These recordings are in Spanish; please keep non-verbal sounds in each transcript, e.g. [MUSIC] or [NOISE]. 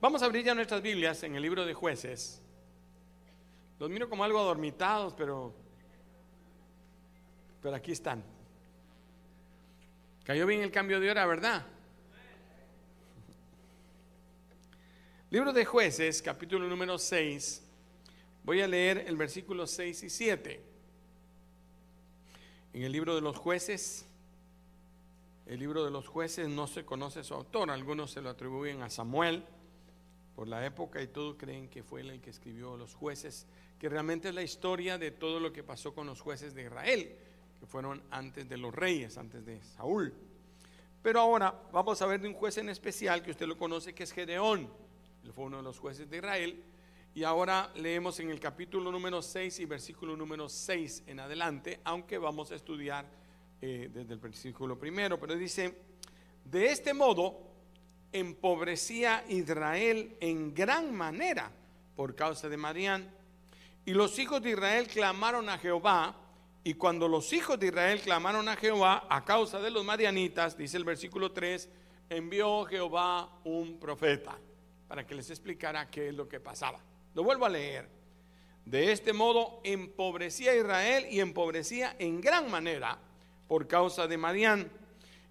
Vamos a abrir ya nuestras Biblias en el libro de jueces. Los miro como algo adormitados, pero, pero aquí están. Cayó bien el cambio de hora, ¿verdad? Libro de jueces, capítulo número 6. Voy a leer el versículo 6 y 7. En el libro de los jueces, el libro de los jueces no se conoce su autor, algunos se lo atribuyen a Samuel por la época y todos creen que fue el que escribió los jueces, que realmente es la historia de todo lo que pasó con los jueces de Israel, que fueron antes de los reyes, antes de Saúl. Pero ahora vamos a ver de un juez en especial que usted lo conoce, que es Gedeón. Él fue uno de los jueces de Israel. Y ahora leemos en el capítulo número 6 y versículo número 6 en adelante, aunque vamos a estudiar eh, desde el versículo primero. Pero dice, de este modo empobrecía Israel en gran manera por causa de Marián. Y los hijos de Israel clamaron a Jehová. Y cuando los hijos de Israel clamaron a Jehová a causa de los marianitas, dice el versículo 3, envió Jehová un profeta para que les explicara qué es lo que pasaba. Lo vuelvo a leer. De este modo empobrecía Israel y empobrecía en gran manera por causa de Marián.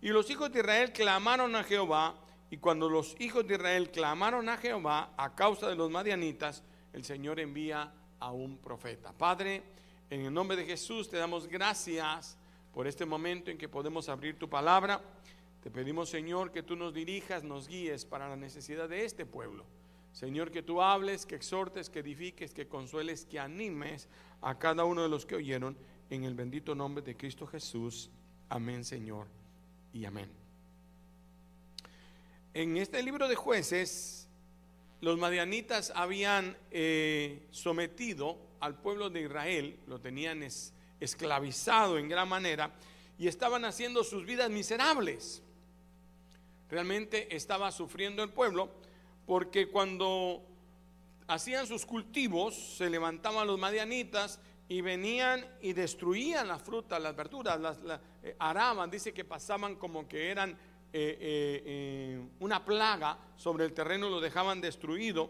Y los hijos de Israel clamaron a Jehová y cuando los hijos de Israel clamaron a Jehová a causa de los madianitas, el Señor envía a un profeta. Padre, en el nombre de Jesús te damos gracias por este momento en que podemos abrir tu palabra. Te pedimos, Señor, que tú nos dirijas, nos guíes para la necesidad de este pueblo. Señor, que tú hables, que exhortes, que edifiques, que consueles, que animes a cada uno de los que oyeron en el bendito nombre de Cristo Jesús. Amén, Señor, y amén. En este libro de jueces, los madianitas habían eh, sometido al pueblo de Israel, lo tenían esclavizado en gran manera y estaban haciendo sus vidas miserables. Realmente estaba sufriendo el pueblo porque cuando hacían sus cultivos, se levantaban los madianitas y venían y destruían las frutas, las verduras, las, eh, araban, dice que pasaban como que eran eh, eh, eh, una plaga sobre el terreno, lo dejaban destruido.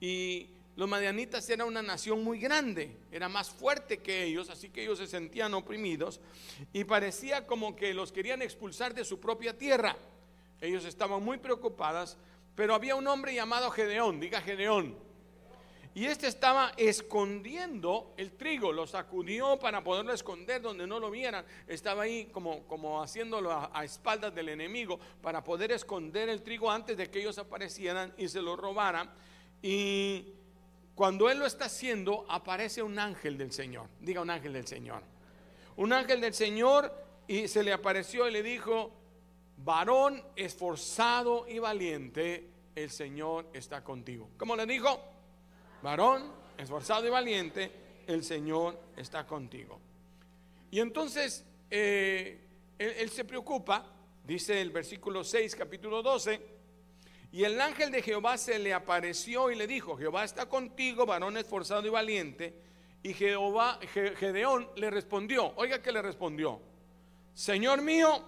Y los madianitas eran una nación muy grande, era más fuerte que ellos, así que ellos se sentían oprimidos y parecía como que los querían expulsar de su propia tierra. Ellos estaban muy preocupadas, pero había un hombre llamado Gedeón, diga Gedeón, y este estaba escondiendo el trigo, lo sacudió para poderlo esconder donde no lo vieran. Estaba ahí como, como haciéndolo a, espaldas del enemigo para poder esconder el trigo antes de que ellos aparecieran y se lo robaran. Y cuando él lo está haciendo, aparece un ángel del Señor. Diga un ángel del Señor. Un ángel del Señor y se le apareció y le dijo, varón esforzado y valiente, el Señor está contigo. ¿Cómo le dijo? Varón, esforzado y valiente, el Señor está contigo. Y entonces eh, él, se preocupa, dice el versículo 6, capítulo 12, y el ángel de Jehová se le apareció y le dijo, Jehová está contigo, varón esforzado y valiente. Y Jehová, Gedeón le respondió, oiga que le respondió, Señor mío,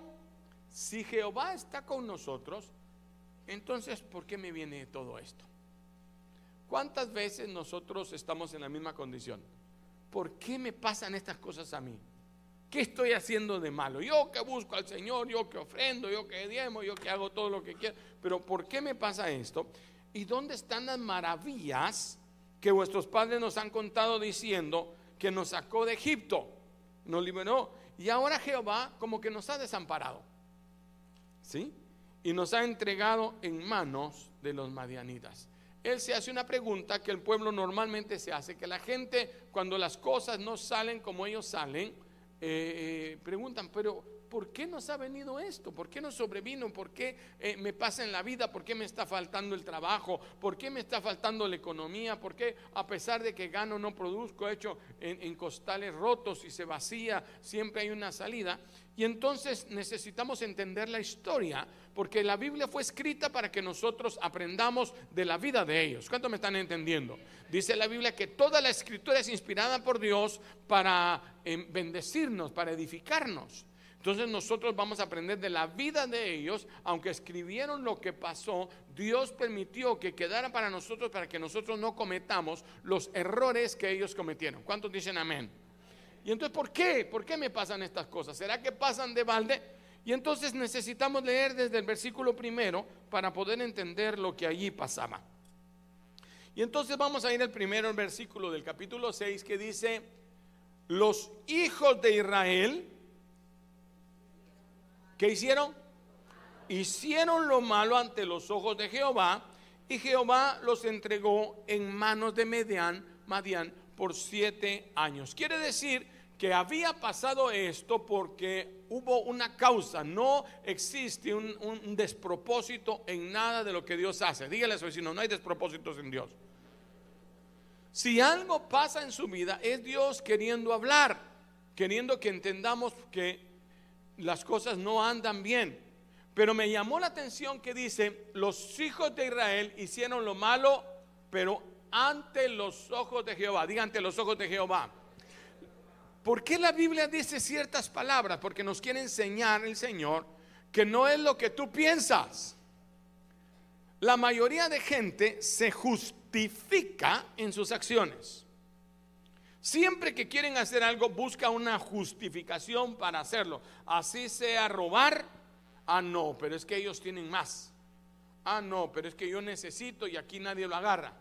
si Jehová está con nosotros, entonces ¿por qué me viene todo esto? ¿Cuántas veces nosotros estamos en la misma condición? ¿Por qué me pasan estas cosas a mí? ¿Qué estoy haciendo de malo? Yo que busco al Señor, yo que ofrendo, yo que diemo, yo que hago todo lo que quiero. Pero ¿por qué me pasa esto? ¿Y dónde están las maravillas que vuestros padres nos han contado diciendo que nos sacó de Egipto? Nos liberó. Y ahora Jehová como que nos ha desamparado. ¿Sí? Y nos ha entregado en manos de los madianitas él se hace una pregunta que el pueblo normalmente se hace, que la gente cuando las cosas no salen como ellos salen, eh, eh, preguntan, pero ¿por qué nos ha venido esto? ¿Por qué nos sobrevino? ¿Por qué eh, me pasa en la vida? ¿Por qué me está faltando el trabajo? ¿Por qué me está faltando la economía? ¿Por qué a pesar de que gano no produzco, hecho en costales rotos y se vacía, siempre hay una salida? Y entonces necesitamos entender la historia, porque la Biblia fue escrita para que nosotros aprendamos de la vida de ellos. ¿Cuánto me están entendiendo? Dice la Biblia que toda la escritura es inspirada por Dios para em, bendecirnos, para edificarnos. Entonces nosotros vamos a aprender de la vida de ellos, aunque escribieron lo que pasó, Dios permitió que quedara para nosotros para que nosotros no cometamos los errores que ellos cometieron. ¿Cuántos dicen amén? Y entonces, ¿por qué? ¿Por qué me pasan estas cosas? ¿Será que pasan de balde? Y entonces necesitamos leer desde el versículo primero para poder entender lo que allí pasaba. Y entonces vamos a ir al primero versículo del capítulo 6 que dice, los hijos de Israel, ¿Qué hicieron? Hicieron lo malo ante los ojos de Jehová y Jehová los entregó en manos de Median, Madian por siete años. Quiere decir que había pasado esto porque hubo una causa, no existe un, despropósito en nada de lo que Dios hace. Dígale a su vecino, no hay despropósitos en Dios. Si algo pasa en su vida, es Dios queriendo hablar, queriendo que entendamos que las cosas no andan bien. Pero me llamó la atención que dice, los hijos de Israel hicieron lo malo, pero ante los ojos de Jehová. Diga ante los ojos de Jehová. ¿Por qué la Biblia dice ciertas palabras? Porque nos quiere enseñar el Señor que no es lo que tú piensas. La mayoría de gente se justifica en sus acciones. Siempre que quieren hacer algo, busca una justificación para hacerlo. Así sea robar. Ah, no, pero es que ellos tienen más. Ah, no, pero es que yo necesito y aquí nadie lo agarra.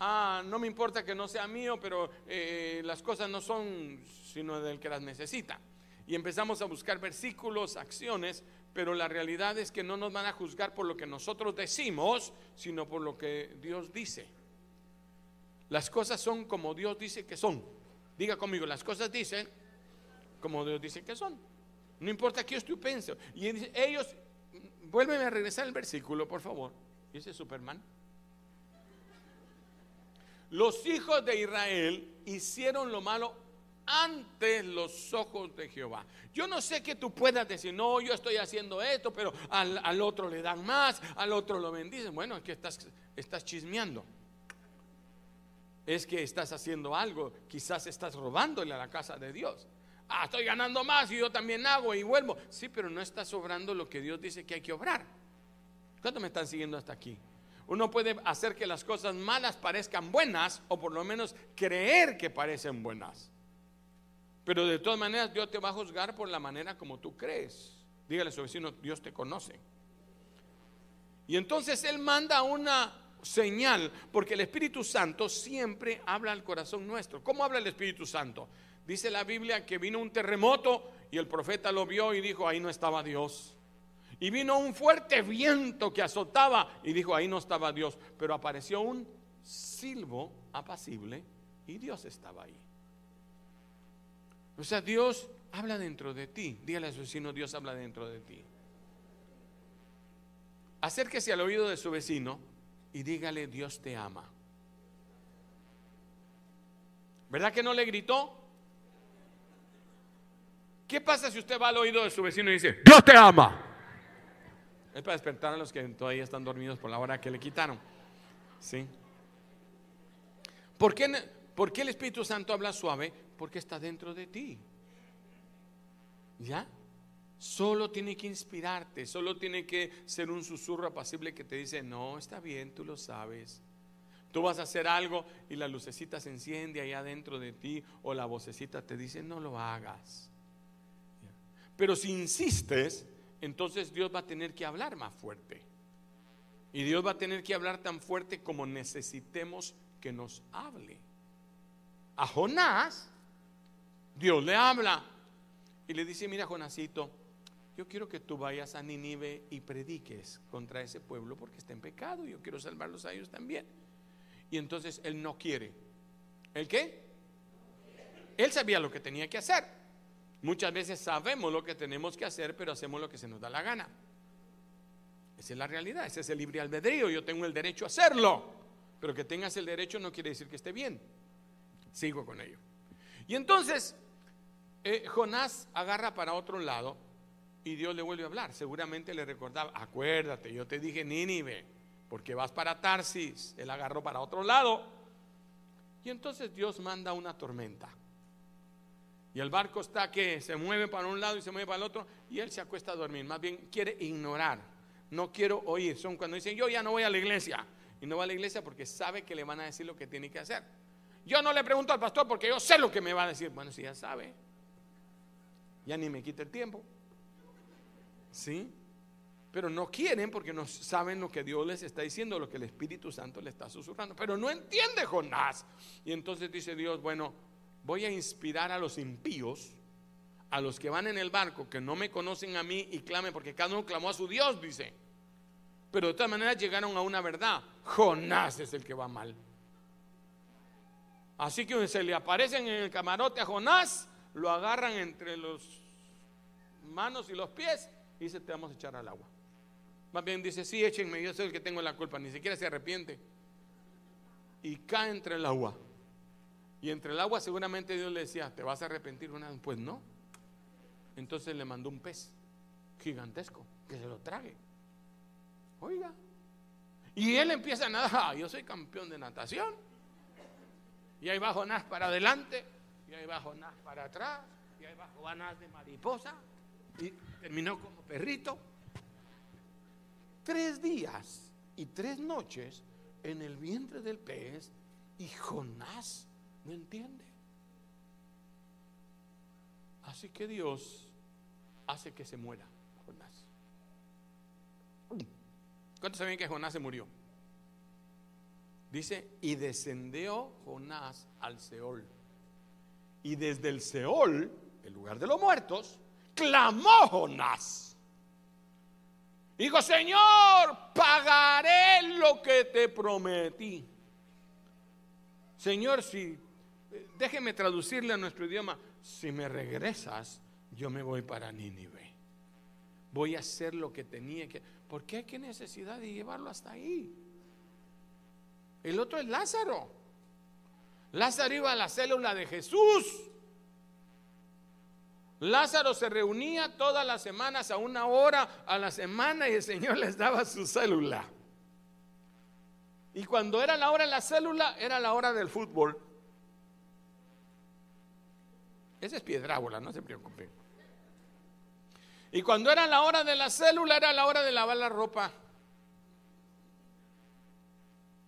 Ah, no me importa que no sea mío, pero eh, las cosas no son sino del que las necesita. Y empezamos a buscar versículos, acciones, pero la realidad es que no nos van a juzgar por lo que nosotros decimos, sino por lo que Dios dice. Las cosas son como Dios dice que son. Diga conmigo, las cosas dicen como Dios dice que son. No importa qué yo pienso. Y ellos, vuélveme a regresar al versículo, por favor. Dice Superman. Los hijos de Israel hicieron lo malo ante los ojos de Jehová. Yo no sé que tú puedas decir, no, yo estoy haciendo esto, pero al, otro le dan más, al otro lo bendicen. Bueno, es que estás, estás chismeando es que estás haciendo algo, quizás estás robándole a la casa de Dios. Ah, estoy ganando más y yo también hago y vuelvo. Sí, pero no estás obrando lo que Dios dice que hay que obrar. ¿Cuántos me están siguiendo hasta aquí? Uno puede hacer que las cosas malas parezcan buenas o por lo menos creer que parecen buenas. Pero de todas maneras Dios te va a juzgar por la manera como tú crees. Dígale a su vecino, Dios te conoce. Y entonces Él manda una señal, porque el Espíritu Santo siempre habla al corazón nuestro. ¿Cómo habla el Espíritu Santo? Dice la Biblia que vino un terremoto y el profeta lo vio y dijo, ahí no estaba Dios. Y vino un fuerte viento que azotaba y dijo, ahí no estaba Dios. Pero apareció un silbo apacible y Dios estaba ahí. O sea, Dios habla dentro de ti. Dígale a su vecino, Dios habla dentro de ti. Acérquese al oído de su vecino y dígale, Dios te ama. ¿Verdad que no le gritó? ¿Qué pasa si usted va al oído de su vecino y dice, Dios te ama? Es para despertar a los que todavía están dormidos por la hora que le quitaron. ¿Sí? ¿Por qué, ¿Por qué el Espíritu Santo habla suave? Porque está dentro de ti. ¿Ya? Solo tiene que inspirarte, solo tiene que ser un susurro apacible que te dice, no, está bien, tú lo sabes. Tú vas a hacer algo y la lucecita se enciende allá dentro de ti o la vocecita te dice, no lo hagas. Pero si insistes, entonces Dios va a tener que hablar más fuerte. Y Dios va a tener que hablar tan fuerte como necesitemos que nos hable. A Jonás, Dios le habla y le dice, mira Jonásito, yo quiero que tú vayas a Nínive y prediques contra ese pueblo porque está en pecado. Yo quiero salvarlos a ellos también. Y entonces él no quiere. ¿El qué? Él sabía lo que tenía que hacer. Muchas veces sabemos lo que tenemos que hacer, pero hacemos lo que se nos da la gana. Esa es la realidad, ese es el libre albedrío. Yo tengo el derecho a hacerlo, pero que tengas el derecho no quiere decir que esté bien. Sigo con ello. Y entonces eh, Jonás agarra para otro lado y Dios le vuelve a hablar. Seguramente le recordaba, acuérdate, yo te dije Nínive, porque vas para Tarsis. Él agarró para otro lado. Y entonces Dios manda una tormenta. Y el barco está que se mueve para un lado y se mueve para el otro y él se acuesta a dormir. Más bien quiere ignorar. No quiero oír. Son cuando dicen, yo ya no voy a la iglesia. Y no va a la iglesia porque sabe que le van a decir lo que tiene que hacer. Yo no le pregunto al pastor porque yo sé lo que me va a decir. Bueno, si ya sabe, ya ni me quita el tiempo. ¿Sí? Pero no quieren porque no saben lo que Dios les está diciendo, lo que el Espíritu Santo le está susurrando. Pero no entiende Jonás. Y entonces dice Dios, bueno, voy a inspirar a los impíos, a los que van en el barco, que no me conocen a mí y clamen, porque cada uno clamó a su Dios, dice. Pero de todas maneras llegaron a una verdad. Jonás es el que va mal. Así que se le aparecen en el camarote a Jonás, lo agarran entre los manos y los pies y dice, te vamos a echar al agua. Más bien dice, sí, échenme, yo soy el que tengo la culpa, ni siquiera se arrepiente. Y cae entre el agua. Y entre el agua seguramente Dios le decía, ¿te vas a arrepentir una vez? Pues no. Entonces le mandó un pez gigantesco que se lo trague. Oiga. Y él empieza a nadar. Ah, yo soy campeón de natación. Y ahí va Jonás para adelante. Y ahí va Jonás para atrás. Y ahí va Jonás de mariposa. Y terminó como perrito. Tres días y tres noches en el vientre del pez. Y Jonás no entiende. Así que Dios hace que se muera Jonás. ¿Cuántos saben que Jonás se murió? Dice, y descendió Jonás al Seol. Y desde el Seol, el lugar de los muertos, clamó Jonás. Dijo, Señor, pagaré lo que te prometí. Señor, si déjeme traducirle a nuestro idioma, si me regresas, yo me voy para Nínive. Voy a hacer lo que tenía que... ¿Por qué hay que necesidad de llevarlo hasta ahí? El otro es Lázaro. Lázaro iba a la célula de Jesús. Lázaro se reunía todas las semanas a una hora a la semana y el Señor les daba su célula. Y cuando era la hora de la célula, era la hora del fútbol. Esa es piedrábola, no se preocupen. Y cuando era la hora de la célula, era la hora de lavar la ropa.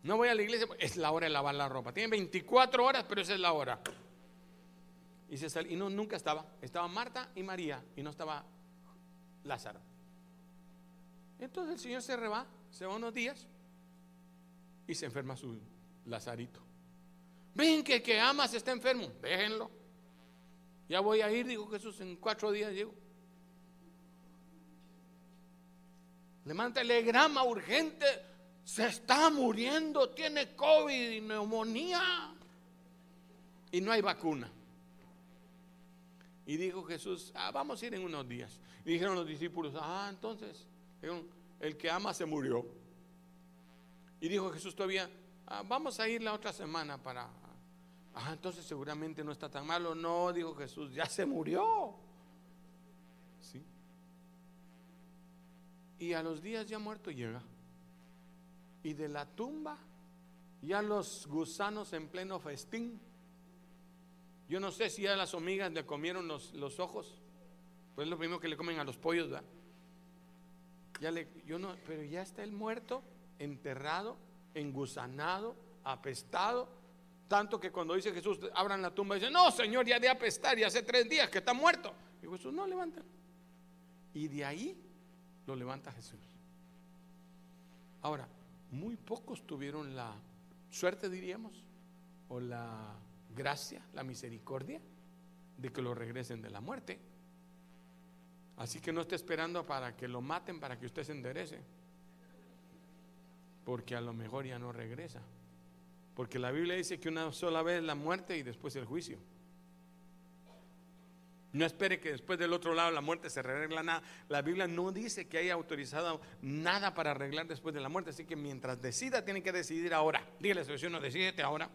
No voy a la iglesia, es la hora de lavar la ropa. Tiene 24 horas, pero esa es la hora. Y, se y no, nunca estaba. Estaba Marta y María y no estaba Lázaro. Entonces el Señor se reba, se va unos días y se enferma su Lazarito. Ven que que amas está enfermo, déjenlo. Ya voy a ir, dijo Jesús, en cuatro días llego. Le manda telegrama urgente, se está muriendo, tiene COVID y neumonía. Y no hay vacuna. Y dijo Jesús, ah, vamos a ir en unos días. Y dijeron los discípulos, ah, entonces, el que ama se murió. Y dijo Jesús todavía, ah, vamos a ir la otra semana para Ah, entonces seguramente no está tan malo. No, dijo Jesús, ya se murió. ¿Sí? Y a los días ya muerto llega. Y de la tumba, ya los gusanos en pleno festín. Yo no sé si ya las hormigas le comieron los, los ojos. Pues es lo primero que le comen a los pollos, ¿verdad? Ya le, yo no, pero ya está el muerto, enterrado, engusanado, apestado tanto que cuando dice Jesús, abran la tumba, dice, no, Señor, ya de apestar, ya hace tres días que está muerto. Y Jesús, no, levanta. Y de ahí lo levanta Jesús. Ahora, muy pocos tuvieron la suerte, diríamos, o la gracia, la misericordia de que lo regresen de la muerte. Así que no esté esperando para que lo maten para que usted se enderece. Porque a lo mejor ya no regresa. Porque la Biblia dice que una sola vez la muerte y después el juicio. No espere que después del otro lado la muerte se arregla nada. La Biblia no dice que haya autorizado nada para arreglar después de la muerte. Así que mientras decida, tiene que decidir ahora. Dígale a su no decídete ahora.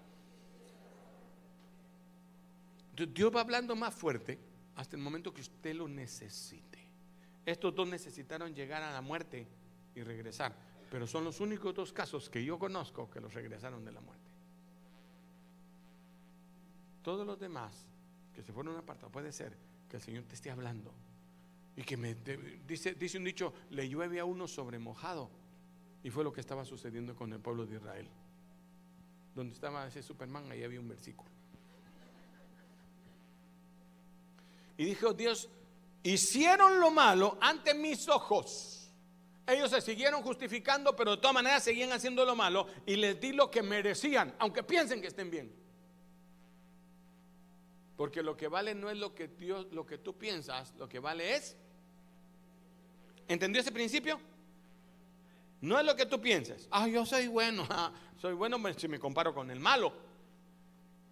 Dios va hablando más fuerte hasta el momento que usted lo necesite. Estos dos necesitaron llegar a la muerte y regresar. Pero son los únicos dos casos que yo conozco que los regresaron de la muerte. Todos los demás que se fueron apartados. Puede ser que el Señor te esté hablando y que me dice, dice un dicho, le llueve a uno sobre mojado. Y fue lo que estaba sucediendo con el pueblo de Israel. Donde estaba ese Superman, ahí había un versículo. Y dijo Dios, hicieron lo malo ante mis ojos. Ellos se siguieron justificando, pero de todas maneras seguían haciendo lo malo y les di lo que merecían, aunque piensen que estén bien. Porque lo que vale no es lo que Dios, lo que tú piensas, lo que vale es. ¿Entendió ese principio? No es lo que tú pienses. Ah, yo soy bueno. [LAUGHS] Soy bueno si me comparo con el malo.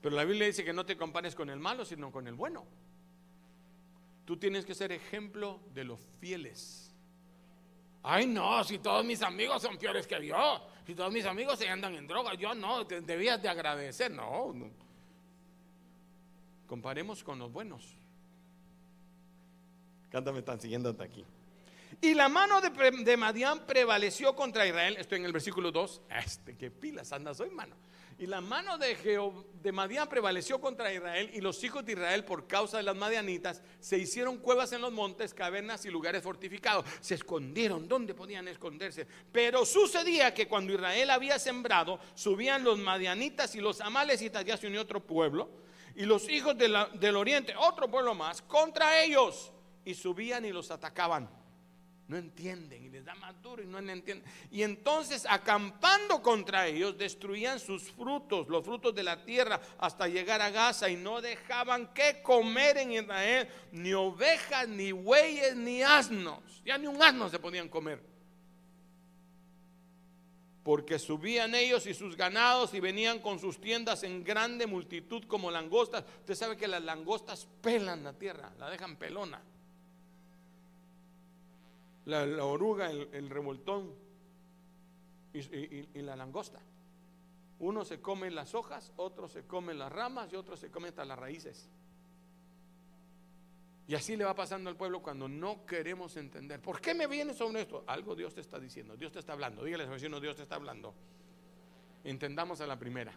Pero la Biblia dice que no te compares con el malo, sino con el bueno. Tú tienes que ser ejemplo de los fieles. Ay, no, si todos mis amigos son peores que yo, si todos mis amigos se andan en droga, yo no, debías de agradecer. No, no. Comparemos con los buenos. Cántame, están siguiendo hasta aquí. Y la mano de, de Madián prevaleció contra Israel. Estoy en el versículo 2. Este, qué pilas andas hoy, mano. Y la mano de, de Madián prevaleció contra Israel y los hijos de Israel por causa de las madianitas se hicieron cuevas en los montes, cavernas y lugares fortificados. Se escondieron donde podían esconderse. Pero sucedía que cuando Israel había sembrado, subían los madianitas y los amalecitas, ya se unió otro pueblo, y los hijos del oriente, otro pueblo más, contra ellos. Y subían y los atacaban no entienden y les da más duro y no entienden. Y entonces acampando contra ellos destruían sus frutos, los frutos de la tierra, hasta llegar a Gaza y no dejaban que comer en Israel ni ovejas, ni bueyes, ni asnos. Ya ni un asno se podían comer. Porque subían ellos y sus ganados y venían con sus tiendas en grande multitud como langostas. Usted sabe que las langostas pelan la tierra, la dejan pelona la, oruga, el, revoltón y, la langosta. Uno se come las hojas, otro se come las ramas y otro se come hasta las raíces. Y así le va pasando al pueblo cuando no queremos entender. ¿Por qué me viene sobre esto? Algo Dios te está diciendo, Dios te está hablando. Dígale a su vecino, Dios te está hablando. Entendamos a la primera.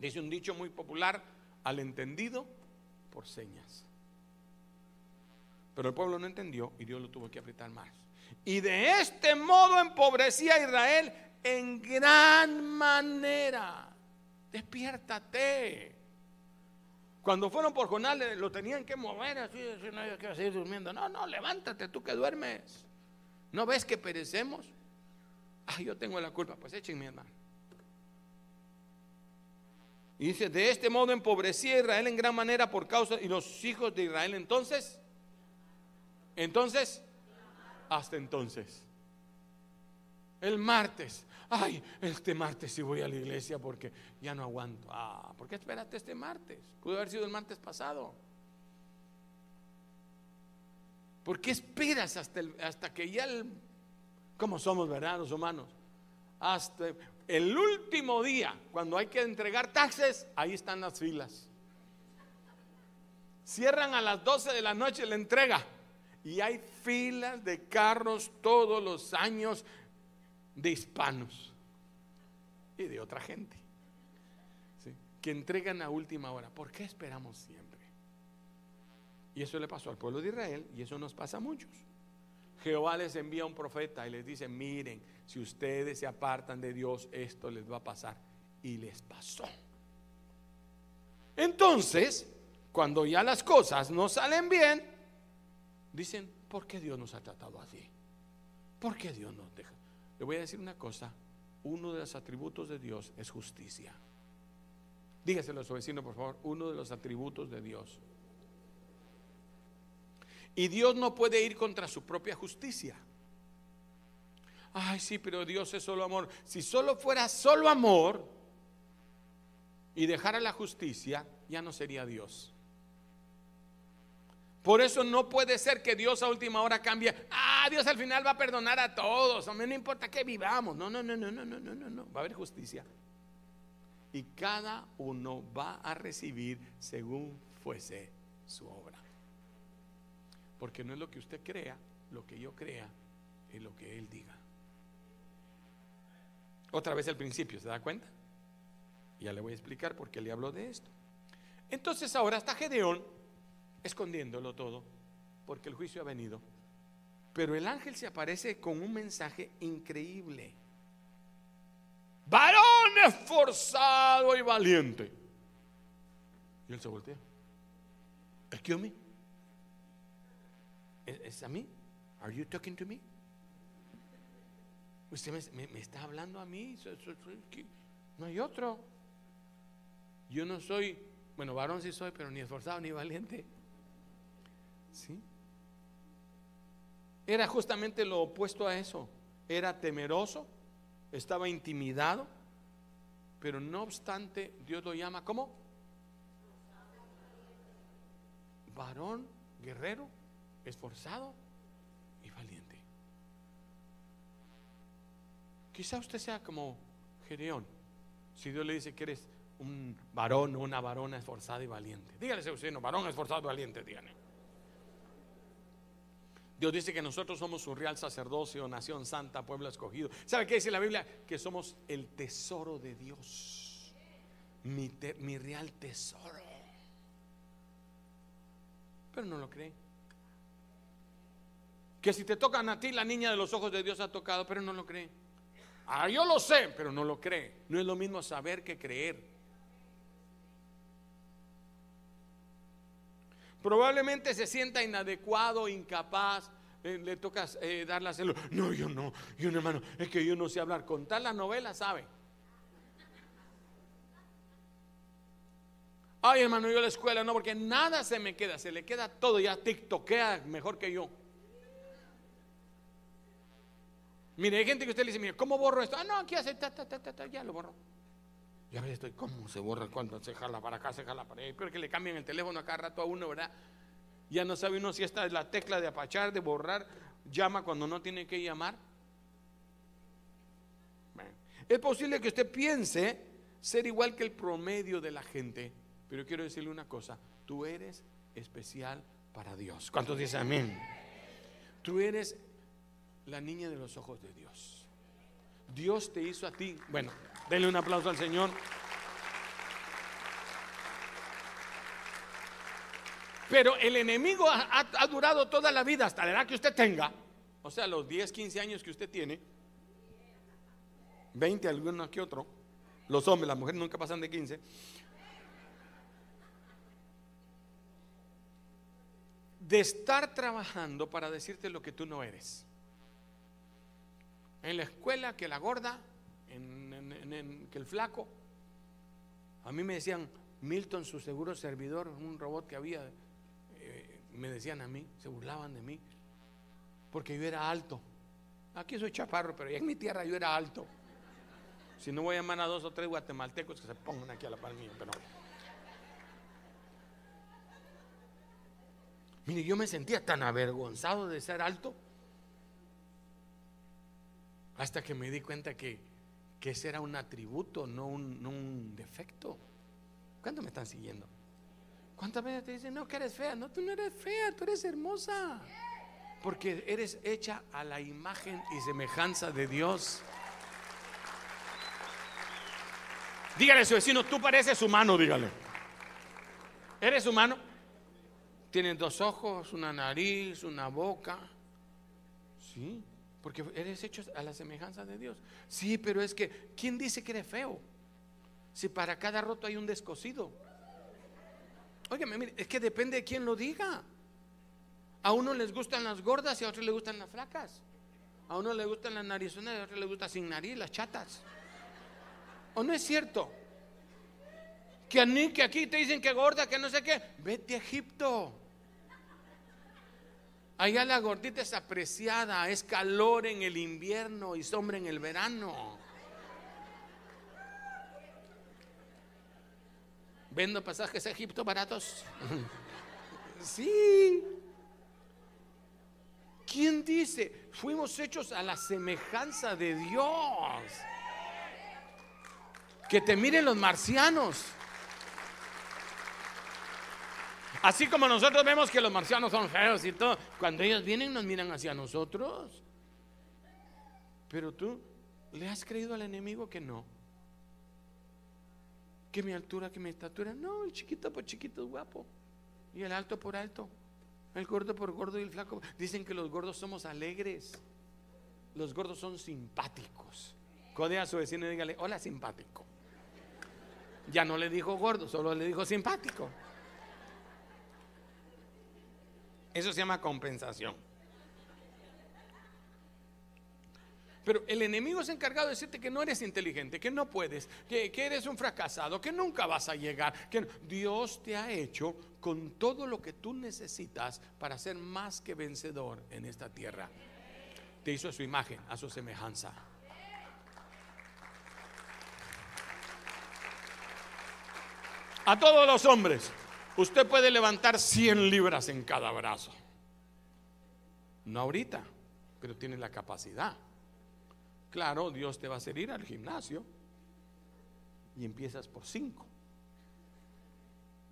Dice un dicho muy popular, al entendido por señas. Pero el pueblo no entendió y Dios lo tuvo que apretar más. Y de este modo empobrecía a Israel en gran manera. Despiértate. Cuando fueron por Jonás lo tenían que mover así, así no había que seguir durmiendo. No, no, levántate tú que duermes. ¿No ves que perecemos? Ah, yo tengo la culpa. Pues échenme, hermano. Y dice, de este modo empobrecía Israel en gran manera por causa, y los hijos de Israel entonces entonces, hasta entonces. El martes. Ay, este martes sí voy a la iglesia porque ya no aguanto. Ah, ¿por qué esperaste este martes? Pudo haber sido el martes pasado. ¿Por qué esperas hasta, hasta que ya el... ¿Cómo somos, verdad, los humanos? Hasta el último día, cuando hay que entregar taxes, ahí están las filas. Cierran a las 12 de la noche la entrega. Y hay filas de carros todos los años de hispanos y de otra gente que entregan a última hora. ¿Por qué esperamos siempre? Y eso le pasó al pueblo de Israel y eso nos pasa a muchos. Jehová les envía un profeta y les dice, miren, si ustedes se apartan de Dios, esto les va a pasar. Y les pasó. Entonces, cuando ya las cosas no salen bien, dicen, ¿por qué Dios nos ha tratado así? ¿Por qué Dios nos deja? Le voy a decir una cosa, uno de los atributos de Dios es justicia. Dígaselo a su vecino, por favor, uno de los atributos de Dios. Y Dios no puede ir contra su propia justicia. Ay, sí, pero Dios es solo amor. Si solo fuera solo amor y dejara la justicia, ya no sería Dios. Por eso no puede ser que Dios a última hora cambie. Ah, Dios al final va a perdonar a todos. A mí no importa que vivamos. No, no, no, no, no, no, no, no. no. Va a haber justicia. Y cada uno va a recibir según fuese su obra. Porque no es lo que usted crea, lo que yo crea, es lo que Él diga. Otra vez el principio, ¿se da cuenta? Ya le voy a explicar por qué le hablo de esto. Entonces ahora está Gedeón escondiéndolo todo, porque el juicio ha venido. Pero el ángel se aparece con un mensaje increíble. Varón esforzado y valiente. Y él se voltea. Excuse me. ¿Es, a mí? Are you talking to me? Usted me, está hablando a mí. No hay otro. Yo no soy, bueno, varón sí soy, pero ni esforzado ni valiente. ¿Sí? Era justamente lo opuesto a eso. Era temeroso, estaba intimidado, pero no obstante, Dios lo llama ¿cómo? Varón, guerrero, esforzado y valiente. Quizá usted sea como Gedeón. Si Dios le dice que eres un varón o una varona esforzada y valiente. Dígale usted, no, varón esforzado y valiente, dígale. Dios dice que nosotros somos su real sacerdocio, nación santa, pueblo escogido. ¿Sabe qué dice la Biblia? Que somos el tesoro de Dios. Mi, real tesoro. Pero no lo cree. Que si te tocan a ti, la niña de los ojos de Dios ha tocado, pero no lo cree. Ah, yo lo sé, pero no lo cree. No es lo mismo saber que creer. Probablemente se sienta inadecuado, incapaz. Eh, le toca eh, darle a hacerlo. No, yo no. Yo no, hermano. Es que yo no sé hablar. Contar la novela, sabe. Ay, hermano, yo a la escuela no, porque nada se me queda. Se le queda todo. Ya tiktokea mejor que yo. Mire, hay gente que usted le dice, mire, ¿cómo borro esto? Ah, no, aquí hace, ta, ta, ta, ta, ya lo borro. Ya ves, estoy, ¿cómo se borra cuando se jala para acá, se jala para allá? Espero que le cambien el teléfono a cada rato a uno, ¿verdad? Ya no sabe uno si esta es la tecla de apachar, de borrar, llama cuando no tiene que llamar. Es posible que usted piense ser igual que el promedio de la gente, pero quiero decirle una cosa, tú eres especial para Dios. ¿Cuántos dicen amén? Tú eres la niña de los ojos de Dios. Dios te hizo a ti. Bueno, denle un aplauso al Señor. Pero el enemigo ha, durado toda la vida, hasta la edad que usted tenga. O sea, los 10, 15 años que usted tiene. 20, algunos que otro. Los hombres, las mujeres nunca pasan de 15. De estar trabajando para decirte lo que tú no eres en la escuela que la gorda, que el flaco. A mí me decían, Milton, su seguro servidor, un robot que había, eh, me decían a mí, se burlaban de mí, porque yo era alto. Aquí soy chaparro, pero en mi tierra yo era alto. Si no voy a llamar a dos o tres guatemaltecos que se pongan aquí a la palmilla, pero. Mire, yo me sentía tan avergonzado de ser alto hasta que me di cuenta que, que ese era un atributo, no un, defecto. ¿Cuántos me están siguiendo? ¿Cuántas veces te dicen, no, que eres fea? No, tú no eres fea, tú eres hermosa. Porque eres hecha a la imagen y semejanza de Dios. Dígale a su vecino, tú pareces humano, dígale. ¿Eres humano? Tienes dos ojos, una nariz, una boca. Sí. Porque eres hecho a la semejanza de Dios. Sí, pero es que, ¿quién dice que eres feo? Si para cada roto hay un descosido. Óigame, mire, es que depende de quién lo diga. A uno les gustan las gordas y a otros les gustan las flacas. A uno le gustan las narizonas y a otro le gusta sin nariz, las chatas. ¿O no es cierto? Que que aquí te dicen que gorda, que no sé qué. Vete a Egipto. Allá la gordita es apreciada, es calor en el invierno y sombra en el verano. Vendo pasajes a Egipto baratos. [LAUGHS] sí. ¿Quién dice? Fuimos hechos a la semejanza de Dios. Que te miren los marcianos. Así como nosotros vemos que los marcianos son feos y todo, cuando ellos vienen nos miran hacia nosotros. Pero tú le has creído al enemigo que no. que mi altura, que mi estatura. No, el chiquito por chiquito es guapo. Y el alto por alto. El gordo por gordo y el flaco. Dicen que los gordos somos alegres. Los gordos son simpáticos. Codea a su vecino y dígale, hola simpático. Ya no le dijo gordo, solo le dijo simpático. Eso se llama compensación. Pero el enemigo es encargado de decirte que no eres inteligente, que no puedes, que, eres un fracasado, que nunca vas a llegar. Que Dios te ha hecho con todo lo que tú necesitas para ser más que vencedor en esta tierra. Te hizo a su imagen, a su semejanza. A todos los hombres, usted puede levantar 100 libras en cada brazo. No ahorita, pero tiene la capacidad. Claro, Dios te va a hacer ir al gimnasio y empiezas por cinco.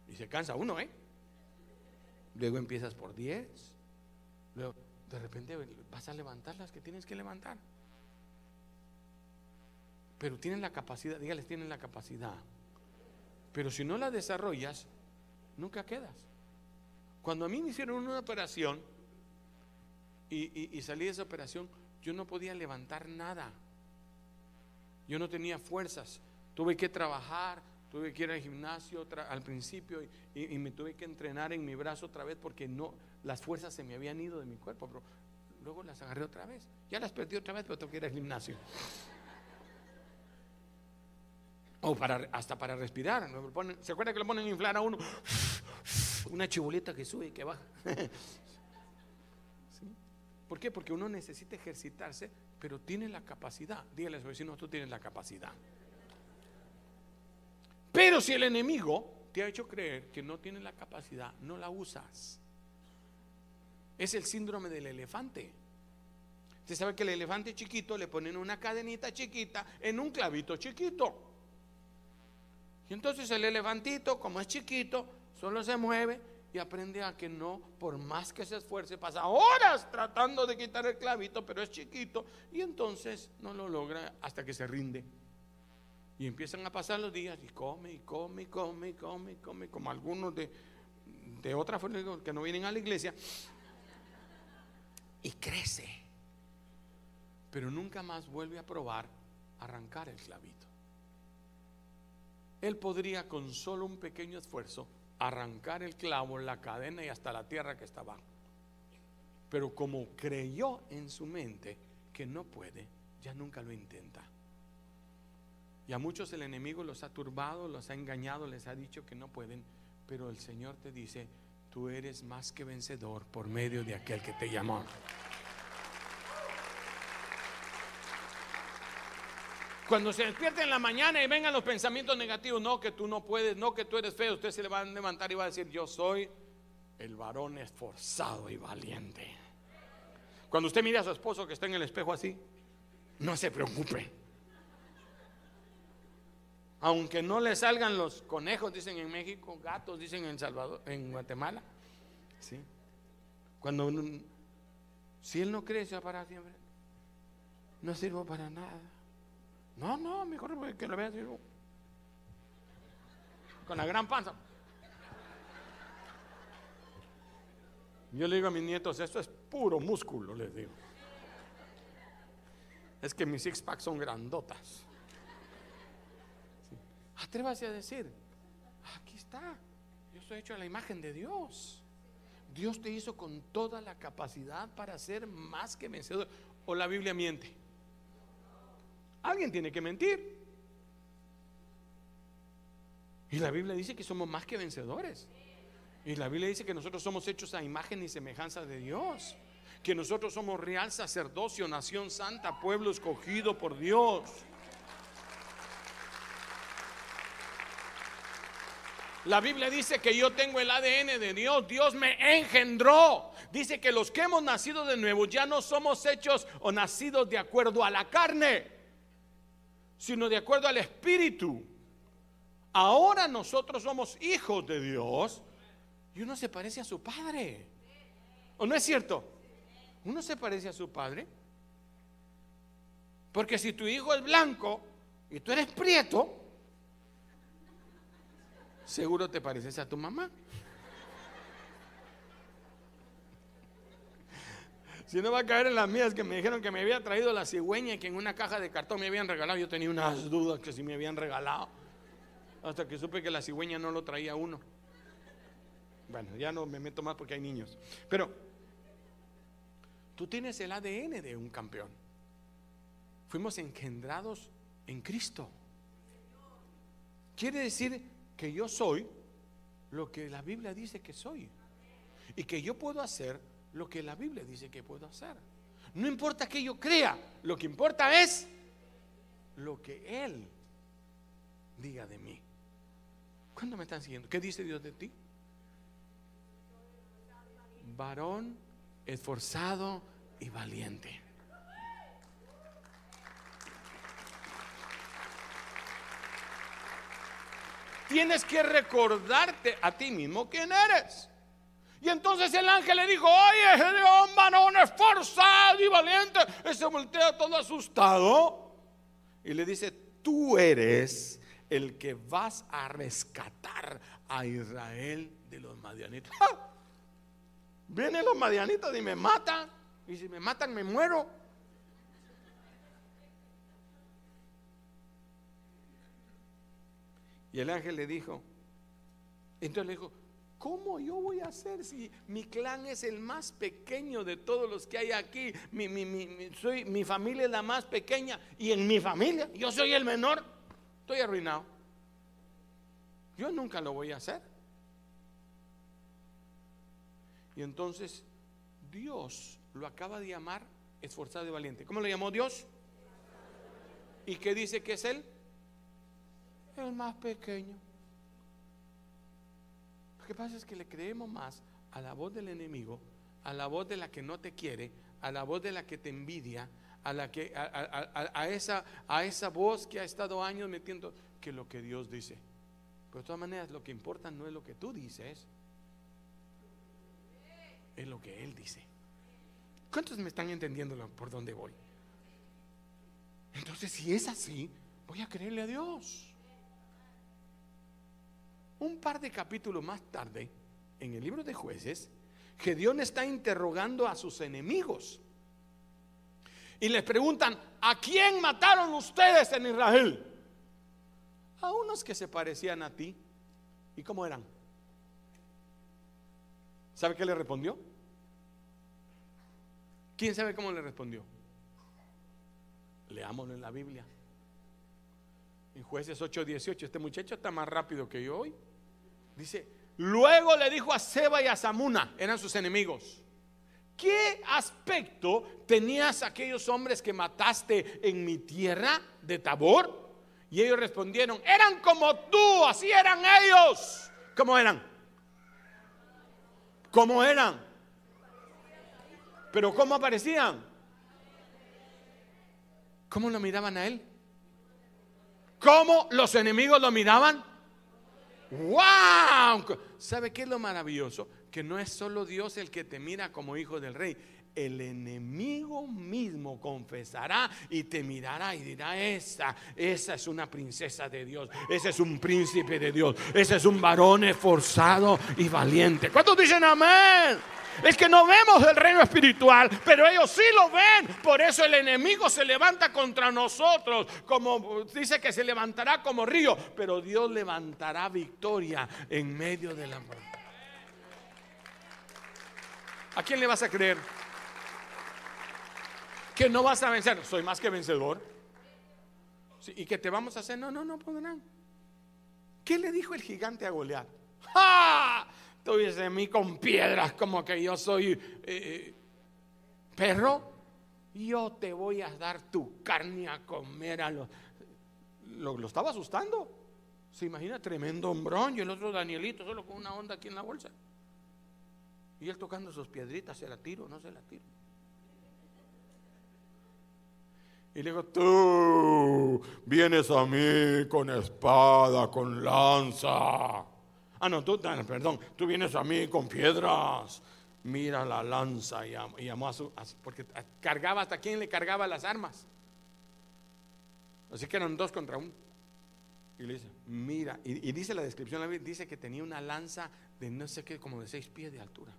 Y se cansa uno, ¿eh? Luego empiezas por diez. Luego, de repente vas a levantar las que tienes que levantar. Pero tienen la capacidad, dígales, tienen la capacidad. Pero si no la desarrollas, nunca quedas. Cuando a mí me hicieron una operación y, y salí de esa operación, yo no podía levantar nada. Yo no tenía fuerzas. Tuve que trabajar, tuve que ir al gimnasio al principio y, me tuve que entrenar en mi brazo otra vez porque no las fuerzas se me habían ido de mi cuerpo, pero luego las agarré otra vez. Ya las perdí otra vez, pero tengo que ir al gimnasio. O para, hasta para respirar. ¿Se acuerda que le ponen a inflar a uno? Una chibuleta que sube y que baja. [LAUGHS] ¿Por qué? Porque uno necesita ejercitarse, pero tiene la capacidad. Dígale a su vecino, tú tienes la capacidad. Pero si el enemigo te ha hecho creer que no tienes la capacidad, no la usas. Es el síndrome del elefante. Usted sabe que el elefante chiquito le ponen una cadenita chiquita en un clavito chiquito. Y entonces el elefantito, como es chiquito, solo se mueve y aprende a que no, por más que se esfuerce, pasa horas tratando de quitar el clavito, pero es chiquito y entonces no lo logra hasta que se rinde. Y empiezan a pasar los días y come y come y come y come y come, como algunos de, de otra forma que no vienen a la iglesia, y crece. Pero nunca más vuelve a probar arrancar el clavito. Él podría con solo un pequeño esfuerzo arrancar el clavo, la cadena y hasta la tierra que estaba. Pero como creyó en su mente que no puede, ya nunca lo intenta. Y a muchos el enemigo los ha turbado, los ha engañado, les ha dicho que no pueden, pero el Señor te dice, tú eres más que vencedor por medio de aquel que te llamó. Cuando se despierte en la mañana y vengan los pensamientos negativos, no que tú no puedes, no que tú eres feo, usted se le va a levantar y va a decir, yo soy el varón esforzado y valiente. Cuando usted mira a su esposo que está en el espejo así, no se preocupe. Aunque no le salgan los conejos, dicen en México, gatos, dicen en Salvador, en Guatemala. ¿sí? Cuando si él no crece para siempre, no sirvo para nada. No, no, mejor que lo vea así. Con la gran panza. Yo le digo a mis nietos, esto es puro músculo, les digo. Es que mis six packs son grandotas. Atrévase a decir, aquí está, yo estoy hecho a la imagen de Dios. Dios te hizo con toda la capacidad para ser más que vencedor. O la Biblia miente. Alguien tiene que mentir. Y la Biblia dice que somos más que vencedores. Y la Biblia dice que nosotros somos hechos a imagen y semejanza de Dios. Que nosotros somos real sacerdocio, nación santa, pueblo escogido por Dios. La Biblia dice que yo tengo el ADN de Dios, Dios me engendró. Dice que los que hemos nacido de nuevo ya no somos hechos o nacidos de acuerdo a la carne sino de acuerdo al Espíritu. Ahora nosotros somos hijos de Dios y uno se parece a su padre. ¿O no es cierto? Uno se parece a su padre. Porque si tu hijo es blanco y tú eres prieto, Seguro te pareces a tu mamá. Si no va a caer en las mías que me dijeron que me había traído la cigüeña y que en una caja de cartón me habían regalado. Yo tenía unas dudas que si me habían regalado. Hasta que supe que la cigüeña no lo traía uno. Bueno, ya no me meto más porque hay niños. Pero tú tienes el ADN de un campeón. Fuimos engendrados en Cristo. Quiere decir que yo soy lo que la Biblia dice que soy. Y que yo puedo hacer lo que la Biblia dice que puedo hacer. No importa que yo crea, lo que importa es lo que Él diga de mí. ¿Cuándo me están siguiendo? ¿Qué dice Dios de ti? Varón esforzado y valiente. Tienes que recordarte a ti mismo quién eres. Y entonces el ángel le dijo, oye, Gedeón, varón esforzado y valiente. Y se voltea todo asustado. Y le dice, tú eres el que vas a rescatar a Israel de los madianitas. Vienen los madianitas y me matan. Y si me matan, me muero. Y el ángel le dijo, entonces le dijo, ¿cómo yo voy a hacer si mi clan es el más pequeño de todos los que hay aquí? Mi, soy, mi familia es la más pequeña y en mi familia yo soy el menor. Estoy arruinado. Yo nunca lo voy a hacer. Y entonces Dios lo acaba de llamar esforzado y valiente. ¿Cómo lo llamó Dios? ¿Y qué dice que es él? El más pequeño. Lo que pasa es que le creemos más a la voz del enemigo, a la voz de la que no te quiere, a la voz de la que te envidia, a la que a, esa a esa voz que ha estado años metiendo que lo que Dios dice. Pero de todas maneras lo que importa no es lo que tú dices, es lo que él dice. ¿Cuántos me están entendiendo por dónde voy? Entonces, si es así, voy a creerle a Dios. Un par de capítulos más tarde, en el libro de jueces, Gedeón está interrogando a sus enemigos. Y les preguntan, ¿a quién mataron ustedes en Israel? A unos que se parecían a ti. ¿Y cómo eran? ¿Sabe qué le respondió? ¿Quién sabe cómo le respondió? Leámoslo en la Biblia. En jueces 8:18, este muchacho está más rápido que yo hoy. Dice, luego le dijo a Seba y a Samuna, eran sus enemigos. ¿Qué aspecto tenías aquellos hombres que mataste en mi tierra de Tabor? Y ellos respondieron, eran como tú, así eran ellos. ¿Cómo eran? ¿Cómo eran? Pero ¿cómo aparecían? ¿Cómo lo miraban a él? ¿Cómo los enemigos lo miraban? ¡Wow! ¿Sabe qué es lo maravilloso? Que no es solo Dios el que te mira como hijo del rey. El enemigo mismo confesará y te mirará y dirá, esa, esa es una princesa de Dios, ese es un príncipe de Dios, ese es un varón esforzado y valiente. ¿Cuántos dicen amén? Es que no vemos el reino espiritual, pero ellos sí lo ven. Por eso el enemigo se levanta contra nosotros, como dice que se levantará como río, pero Dios levantará victoria en medio de la ¿A quién le vas a creer? Que no vas a vencer. Soy más que vencedor. ¿Y que te vamos a hacer? No, no, no podrán. ¿Qué le dijo el gigante a Goliat? ¡Ja! tuviese de mí con piedras como que yo soy eh, eh, perro, yo te voy a dar tu carne a comer a los... Lo, estaba asustando. Se imagina tremendo hombrón y el otro Danielito solo con una onda aquí en la bolsa. Y él tocando sus piedritas, ¿se la tiro no se la tiro? Y le digo, tú vienes a mí con espada, con lanza. Ah, no, tú, perdón, tú vienes a mí con piedras. Mira la lanza y, llamó a su, porque cargaba hasta quién le cargaba las armas. Así que eran dos contra uno. Y le dice, mira, y, dice la descripción, dice que tenía una lanza de no sé qué, como de seis pies de altura.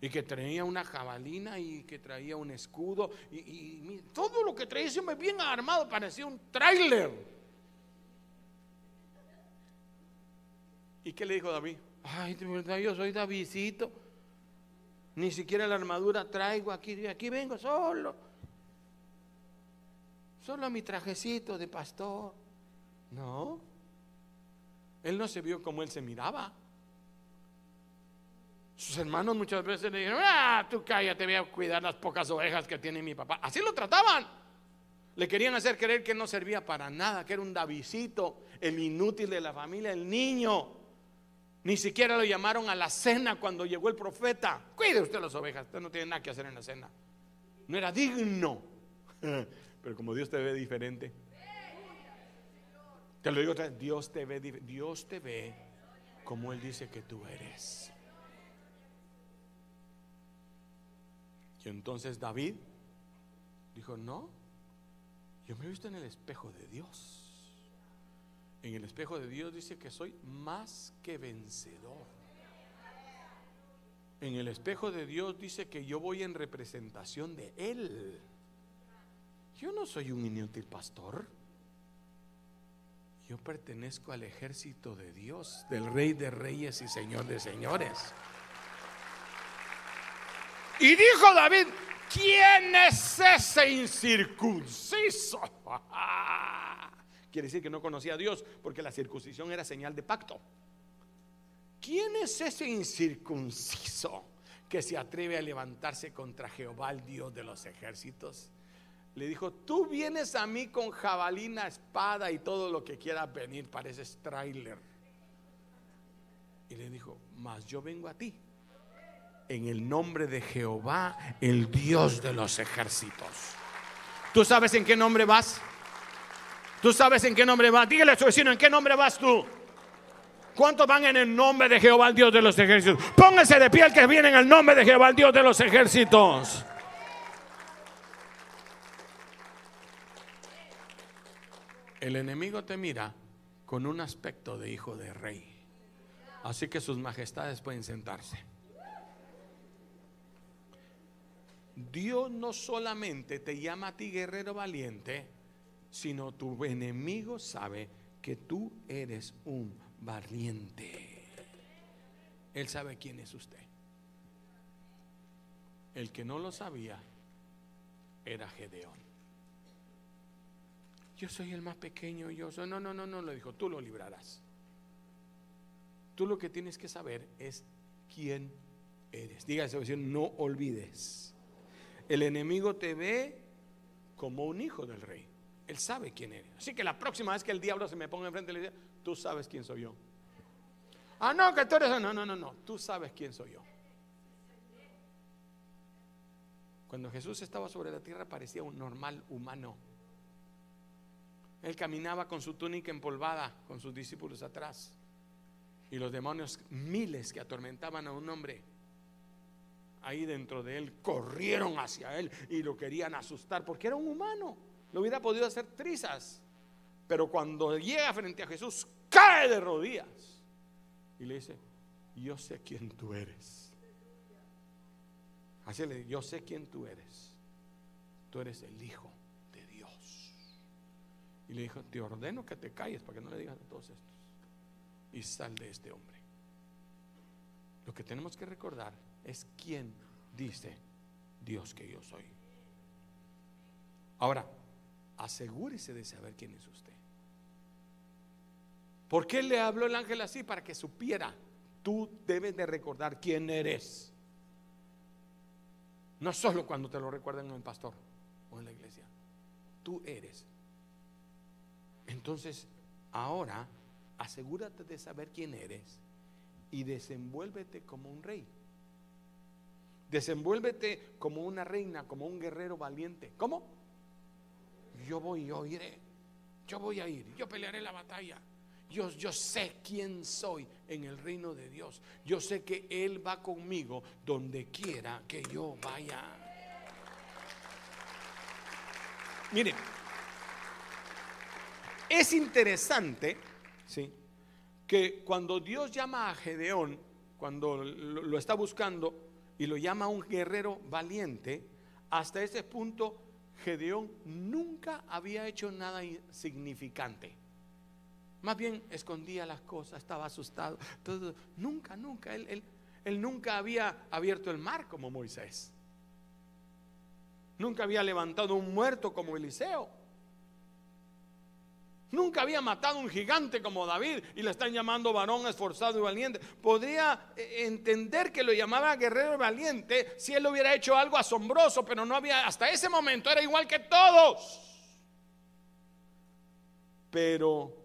Y que traía una jabalina y que traía un escudo. Y, todo lo que traía hombre bien armado parecía un tráiler. ¿Y qué le dijo David? Ay, de verdad, yo soy Davidcito. Ni siquiera la armadura traigo aquí. Aquí vengo solo. Solo mi trajecito de pastor. No. Él no se vio como él se miraba. Sus hermanos muchas veces le dijeron, ah, tú cállate, voy a cuidar las pocas ovejas que tiene mi papá. Así lo trataban. Le querían hacer creer que no servía para nada, que era un Davidito, el inútil de la familia, el niño. Ni siquiera lo llamaron a la cena cuando llegó el profeta. Cuide usted las ovejas, usted no tiene nada que hacer en la cena. No era digno. [LAUGHS] Pero como Dios te ve diferente. Te lo digo otra vez, Dios te ve, Dios te ve como Él dice que tú eres. Y entonces David dijo, no, yo me he visto en el espejo de Dios. En el espejo de Dios dice que soy más que vencedor. En el espejo de Dios dice que yo voy en representación de Él. Yo no soy un inútil pastor. Yo pertenezco al ejército de Dios, del Rey de Reyes y Señor de Señores. Y dijo David, ¿quién es ese incircunciso? [LAUGHS] Quiere decir que no conocía a Dios porque la circuncisión era señal de pacto. ¿Quién es ese incircunciso que se atreve a levantarse contra Jehová, el Dios de los ejércitos? Le dijo, tú vienes a mí con jabalina, espada y todo lo que quieras venir, pareces trailer. Y le dijo, mas yo vengo a ti en el nombre de Jehová, el Dios de los ejércitos. ¿Tú sabes en qué nombre vas? ¿Tú sabes en qué nombre vas? Dígale a su vecino, ¿en qué nombre vas tú? ¿Cuántos van en el nombre de Jehová, el Dios de los ejércitos? Pónganse de pie el que viene en el nombre de Jehová, el Dios de los ejércitos. El enemigo te mira con un aspecto de hijo de rey. Así que sus majestades pueden sentarse. Dios no solamente te llama a ti guerrero valiente, sino tu enemigo sabe que tú eres un valiente. Él sabe quién es usted. El que no lo sabía era Gedeón. Yo soy el más pequeño, yo soy... No, no, no, no, lo dijo, tú lo librarás. Tú lo que tienes que saber es quién eres. Diga no olvides. El enemigo te ve como un hijo del rey. Él sabe quién eres. Así que la próxima vez que el diablo se me ponga enfrente, le dice, tú sabes quién soy yo. Ah, no, que tú eres... No, no, no, no. Tú sabes quién soy yo. Cuando Jesús estaba sobre la tierra parecía un normal humano. Él caminaba con su túnica empolvada, con sus discípulos atrás. Y los demonios, miles que atormentaban a un hombre, ahí dentro de él, corrieron hacia él y lo querían asustar porque era un humano. Lo hubiera podido hacer trizas. Pero cuando llega frente a Jesús, cae de rodillas y le dice, yo sé quién tú eres. Así le dice, yo sé quién tú eres. Tú eres el Hijo de Dios. Y le dijo, te ordeno que te calles para que no le digas a todos estos. Y sal de este hombre. Lo que tenemos que recordar es quién dice Dios que yo soy. Ahora, asegúrese de saber quién es usted. ¿Por qué le habló el ángel así? Para que supiera, tú debes de recordar quién eres. No solo cuando te lo recuerdan en el pastor o en la iglesia. Tú eres. Entonces, ahora, asegúrate de saber quién eres y desenvuélvete como un rey. Desenvuélvete como una reina, como un guerrero valiente. ¿Cómo? Yo voy, yo iré. Yo voy a ir, yo pelearé la batalla. Yo, yo sé quién soy en el reino de Dios. Yo sé que Él va conmigo donde quiera que yo vaya. Miren, Es interesante, ¿sí? Que cuando Dios llama a Gedeón, cuando lo, está buscando y lo llama un guerrero valiente, hasta ese punto Gedeón nunca había hecho nada significante. Más bien escondía las cosas, estaba asustado. Todo, nunca, nunca. Él, él nunca había abierto el mar como Moisés. Nunca había levantado un muerto como Eliseo. Nunca había matado un gigante como David y le están llamando varón esforzado y valiente. Podría eh, entender que lo llamaba guerrero valiente si él hubiera hecho algo asombroso, pero no había, hasta ese momento era igual que todos. Pero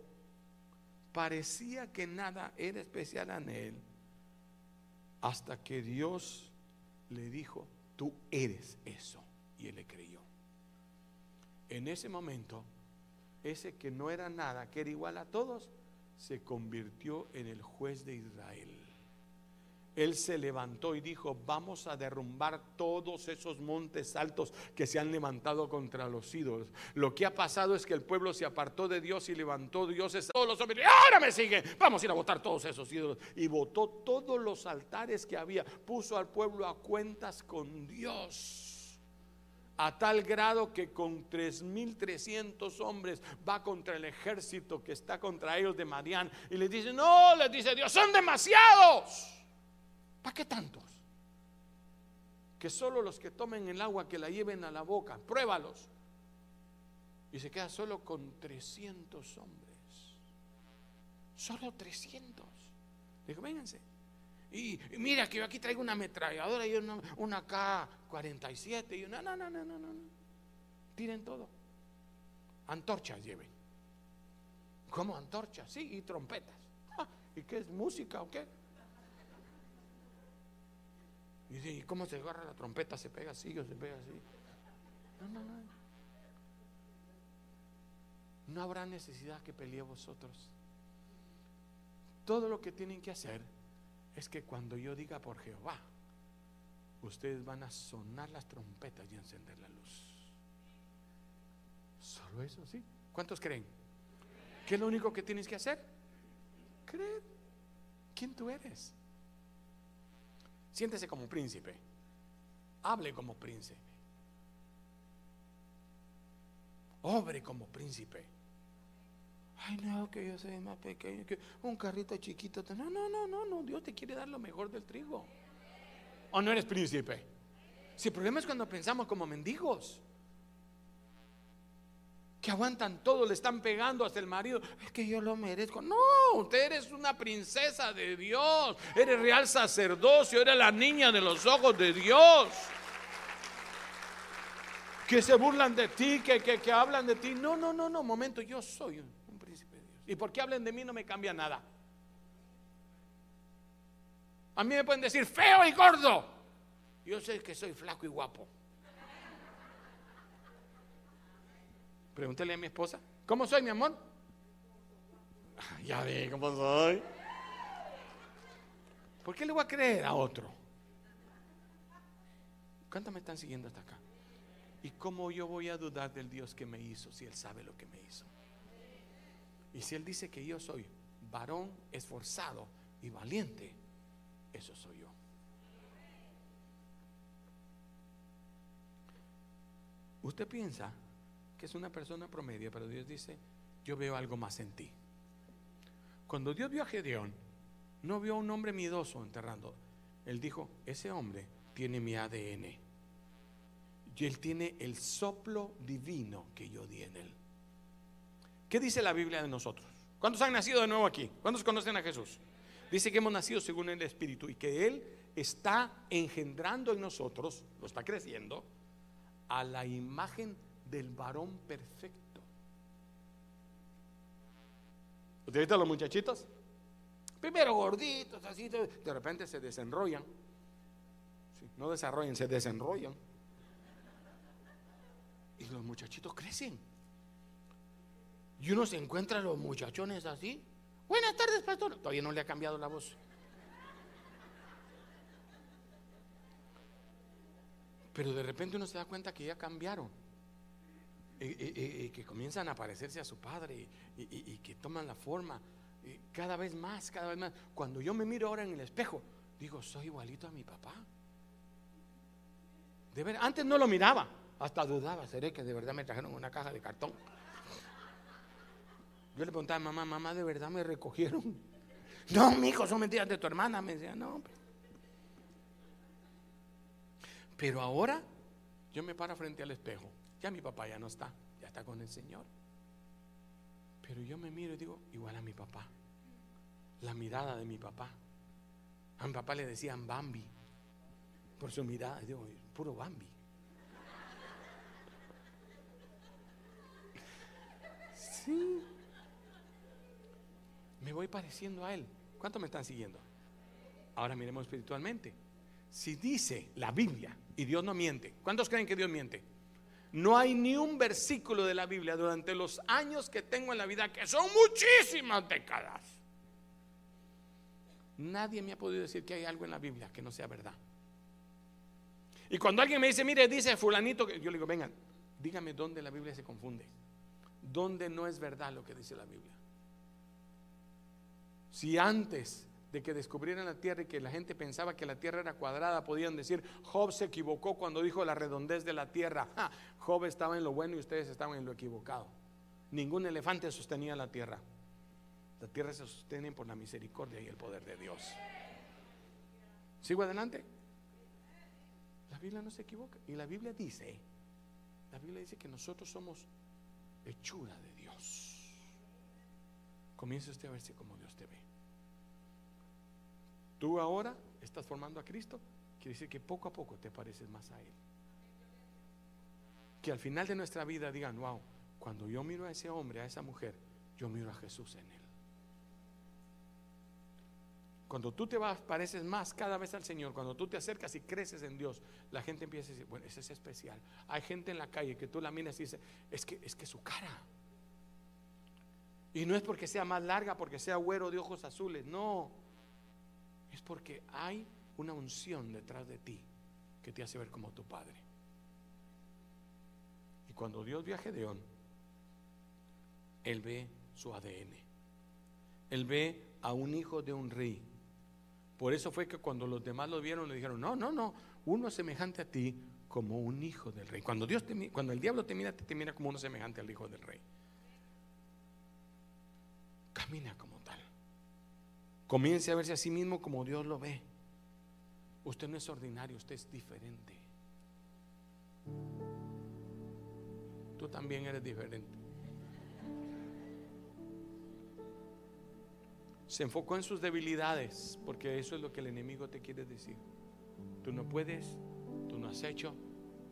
parecía que nada era especial en él hasta que Dios le dijo, tú eres eso. Y él le creyó. En ese momento ese que no era nada, que era igual a todos, se convirtió en el juez de Israel. Él se levantó y dijo, vamos a derrumbar todos esos montes altos que se han levantado contra los ídolos. Lo que ha pasado es que el pueblo se apartó de Dios y levantó dioses todos los hombres. Ahora me sigue, vamos a ir a votar todos esos ídolos. Y votó todos los altares que había, puso al pueblo a cuentas con Dios a tal grado que con 3.300 hombres va contra el ejército que está contra ellos de Madián y les dice, no, les dice Dios, son demasiados. ¿Para qué tantos? Que solo los que tomen el agua que la lleven a la boca, pruébalos. Y se queda solo con 300 hombres. Solo 300. Dijo, vénganse. Y, mira que yo aquí traigo una ametralladora y una, una K-47 y una, no, no, no, no, no, no. Tiren todo. Antorchas lleven. ¿Cómo antorchas? Sí, y trompetas. Ah, ¿Y qué es música o qué? Y dice, ¿y cómo se agarra la trompeta? ¿Se pega así o se pega así? No, no, no. No habrá necesidad que pelee vosotros. Todo lo que tienen que hacer es que cuando yo diga por Jehová, ustedes van a sonar las trompetas y encender la luz. Solo eso, ¿sí? ¿Cuántos creen? ¿Qué es lo único que tienes que hacer? Creer. ¿Quién tú eres? Siéntese como príncipe. Hable como príncipe. Obre como príncipe. Ay, no, que yo soy más pequeño, que un carrito chiquito. No, no, no, no, no. Dios te quiere dar lo mejor del trigo. ¿O no eres príncipe? Si el problema es cuando pensamos como mendigos. Que aguantan todo, le están pegando hasta el marido. Es que yo lo merezco. No, usted eres una princesa de Dios. Eres real sacerdocio. Eres la niña de los ojos de Dios que se burlan de ti, que, que, que, hablan de ti. No, no, no, no, momento, yo soy y porque hablen de mí no me cambia nada. A mí me pueden decir feo y gordo. Yo sé que soy flaco y guapo. Pregúntele a mi esposa, ¿cómo soy, mi amor? Ya ve cómo soy. ¿Por qué le voy a creer a otro? ¿Cuántos me están siguiendo hasta acá? ¿Y cómo yo voy a dudar del Dios que me hizo si Él sabe lo que me hizo? Y si Él dice que yo soy varón esforzado y valiente, eso soy yo. Usted piensa que es una persona promedio, pero Dios dice, yo veo algo más en ti. Cuando Dios vio a Gedeón, no vio a un hombre miedoso enterrando. Él dijo, ese hombre tiene mi ADN. Y él tiene el soplo divino que yo di en él. ¿Qué dice la Biblia de nosotros? ¿Cuántos han nacido de nuevo aquí? ¿Cuántos conocen a Jesús? Dice que hemos nacido según el Espíritu y que Él está engendrando en nosotros, lo está creciendo, a la imagen del varón perfecto. ¿Ustedes los muchachitos? Primero gorditos, así, de repente se desenrollan. no desarrollan, se desenrollan. Y los muchachitos crecen. Y uno se encuentra a los muchachones así. Buenas tardes, pastor. Todavía no le ha cambiado la voz. Pero de repente uno se da cuenta que ya cambiaron. y, que comienzan a parecerse a su padre y, que toman la forma cada vez más, cada vez más. Cuando yo me miro ahora en el espejo, digo, soy igualito a mi papá. Antes no lo miraba, hasta dudaba, seré que de verdad me trajeron una caja de cartón. Yo le preguntaba a mamá, mamá, ¿de verdad me recogieron? [LAUGHS] No, mi hijo, son mentiras de tu hermana. Me decía, no. Pero ahora yo me paro frente al espejo. Ya mi papá ya no está, ya está con el Señor. Pero yo me miro y digo, igual a mi papá. La mirada de mi papá. A mi papá le decían Bambi. Por su mirada, digo, puro Bambi. Sí me voy pareciendo a Él. ¿Cuánto me están siguiendo? Ahora miremos espiritualmente. Si dice la Biblia, y Dios no miente, ¿cuántos creen que Dios miente? No hay ni un versículo de la Biblia durante los años que tengo en la vida, que son muchísimas décadas. Nadie me ha podido decir que hay algo en la Biblia que no sea verdad. Y cuando alguien me dice, mire, dice fulanito, yo le digo, vengan, dígame dónde la Biblia se confunde. ¿Dónde no es verdad lo que dice la Biblia? Si antes de que descubrieran la tierra y que la gente pensaba que la tierra era cuadrada, podían decir, Job se equivocó cuando dijo la redondez de la tierra. Job estaba en lo bueno y ustedes estaban en lo equivocado. Ningún elefante sostenía la tierra. La tierra se sostiene por la misericordia y el poder de Dios. ¿Sigo adelante? La Biblia no se equivoca. Y la Biblia dice, la Biblia dice que nosotros somos hechura de Dios. Comience usted a verse como Dios te ve. Tú ahora estás formando a Cristo, quiere decir que poco a poco te pareces más a Él. Que al final de nuestra vida digan, wow, cuando yo miro a ese hombre, a esa mujer, yo miro a Jesús en Él. Cuando tú te vas, pareces más cada vez al Señor, cuando tú te acercas y creces en Dios, la gente empieza a decir, bueno, ese es especial. Hay gente en la calle que tú la miras y dices, es que, es que su cara. Y no es porque sea más larga, porque sea güero de ojos azules, no. Es porque hay una unción detrás de ti que te hace ver como tu padre. Y cuando Dios vio a Gedeón, Él ve su ADN. Él ve a un hijo de un rey. Por eso fue que cuando los demás lo vieron, le dijeron, no, no, no, uno semejante a ti como un hijo del rey. Cuando, Dios te, cuando el diablo te mira, te, te mira como uno semejante al hijo del rey. Camina como Comience a verse a sí mismo como Dios lo ve. Usted no es ordinario, usted es diferente. Tú también eres diferente. Se enfocó en sus debilidades, porque eso es lo que el enemigo te quiere decir. Tú no puedes, tú no has hecho,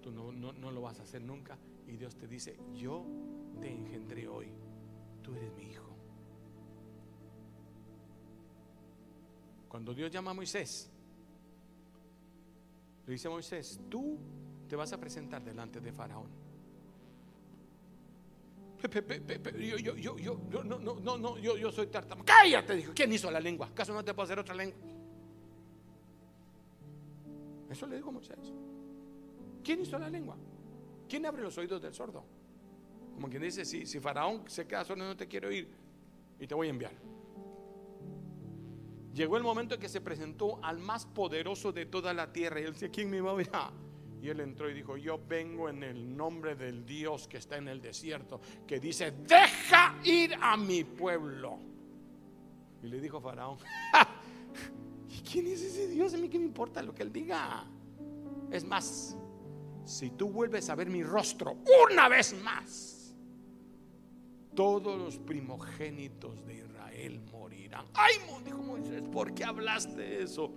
tú no, no lo vas a hacer nunca. Y Dios te dice, yo te engendré hoy, tú eres mi hijo. Cuando Dios llama a Moisés, le dice a Moisés, tú te vas a presentar delante de Faraón. Yo, yo, yo, yo, no, no, no, no, yo, yo soy tartamudo. Cállate, dijo. ¿Quién hizo la lengua? ¿Acaso no te puedo hacer otra lengua? Eso le dijo Moisés. ¿Quién hizo la lengua? ¿Quién abre los oídos del sordo? Como quien dice, si, si Faraón se queda solo no te quiero ir y te voy a enviar. Llegó el momento en que se presentó al más poderoso de toda la tierra. Y él decía, ¿quién me va a ver? Y él entró y dijo, yo vengo en el nombre del Dios que está en el desierto, que dice, deja ir a mi pueblo. Y le dijo Faraón, [LAUGHS] ¿y quién es ese Dios? A mí qué me importa lo que él diga. Es más, si tú vuelves a ver mi rostro una vez más, todos los primogénitos de Israel morirán. Ay, dijo Moisés, ¿por qué hablaste eso?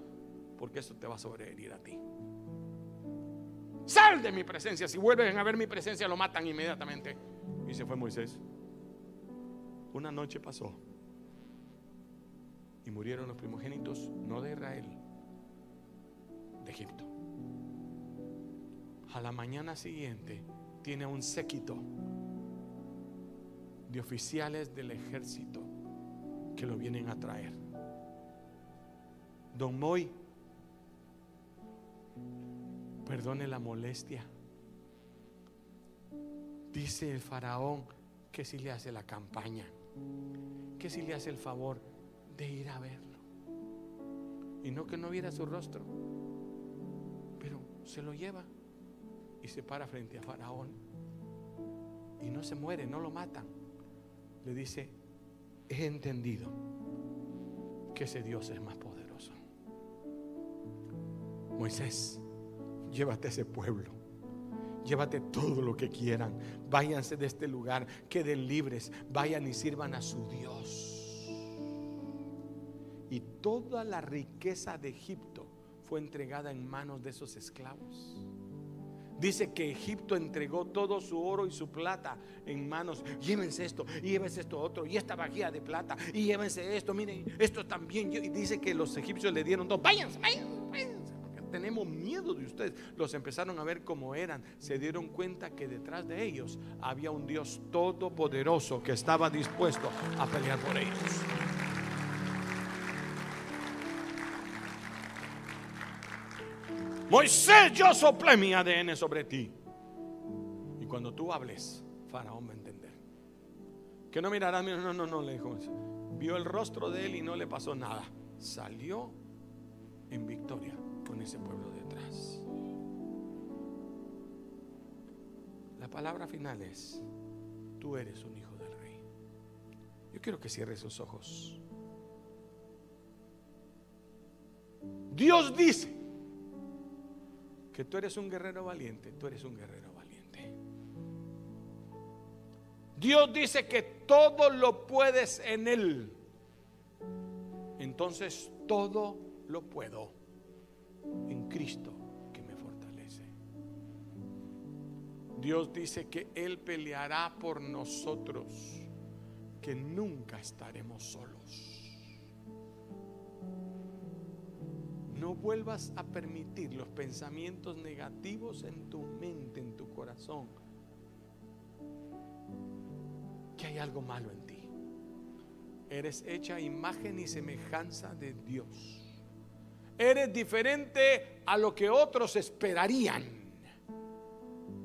Porque eso te va a sobrevenir a ti. Sal de mi presencia. Si vuelven a ver mi presencia, lo matan inmediatamente. Y se fue Moisés. Una noche pasó. Y murieron los primogénitos, no de Israel, de Egipto. A la mañana siguiente tiene un séquito de oficiales del ejército que lo vienen a traer. Don Moy, perdone la molestia. Dice el faraón que si le hace la campaña, que si le hace el favor de ir a verlo. Y no que no viera su rostro, pero se lo lleva y se para frente a faraón. Y no se muere, no lo matan. Le dice, he entendido que ese Dios es más poderoso. Moisés, llévate a ese pueblo. Llévate todo lo que quieran. Váyanse de este lugar, queden libres, vayan y sirvan a su Dios. Y toda la riqueza de Egipto fue entregada en manos de esos esclavos. Dice que Egipto entregó todo su oro y su plata en manos. Llévense esto, y llévense esto otro, y esta vajilla de plata, y llévense esto, miren, esto también. Y dice que los egipcios le dieron todo. Váyanse, váyanse, váyanse. Tenemos miedo de ustedes. Los empezaron a ver como eran. Se dieron cuenta que detrás de ellos había un Dios todopoderoso que estaba dispuesto a pelear por ellos. Moisés, yo soplé mi ADN sobre ti. Y cuando tú hables, Faraón va a entender. Que no mirará, no, no, no, le dijo. Vio el rostro de él y no le pasó nada. Salió en victoria con ese pueblo detrás. La palabra final es, tú eres un hijo del rey. Yo quiero que cierre sus ojos. Dios dice que tú eres un guerrero valiente, tú eres un guerrero valiente. Dios dice que todo lo puedes en Él. Entonces todo lo puedo en Cristo que me fortalece. Dios dice que Él peleará por nosotros, que nunca estaremos solos. No vuelvas a permitir los pensamientos negativos en tu mente, en tu corazón. Que hay algo malo en ti. Eres hecha imagen y semejanza de Dios. Eres diferente a lo que otros esperarían.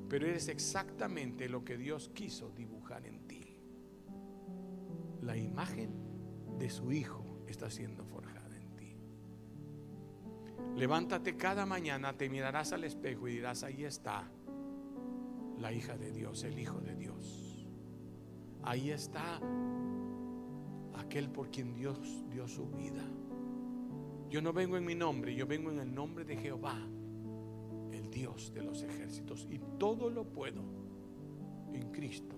Pero eres exactamente lo que Dios quiso dibujar en ti. La imagen de su Hijo está siendo forjada. Levántate cada mañana, te mirarás al espejo y dirás, ahí está la hija de Dios, el Hijo de Dios. Ahí está aquel por quien Dios dio su vida. Yo no vengo en mi nombre, yo vengo en el nombre de Jehová, el Dios de los ejércitos. Y todo lo puedo en Cristo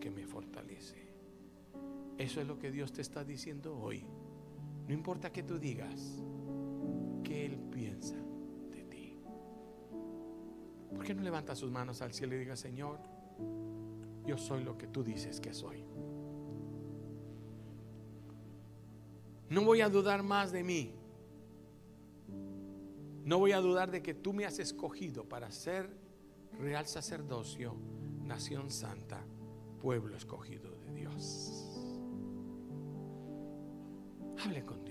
que me fortalece. Eso es lo que Dios te está diciendo hoy. No importa que tú digas, él piensa de ti. ¿Por qué no levanta sus manos al cielo y diga, Señor, yo soy lo que tú dices que soy? No voy a dudar más de mí. No voy a dudar de que tú me has escogido para ser real sacerdocio, nación santa, pueblo escogido de Dios. Hable con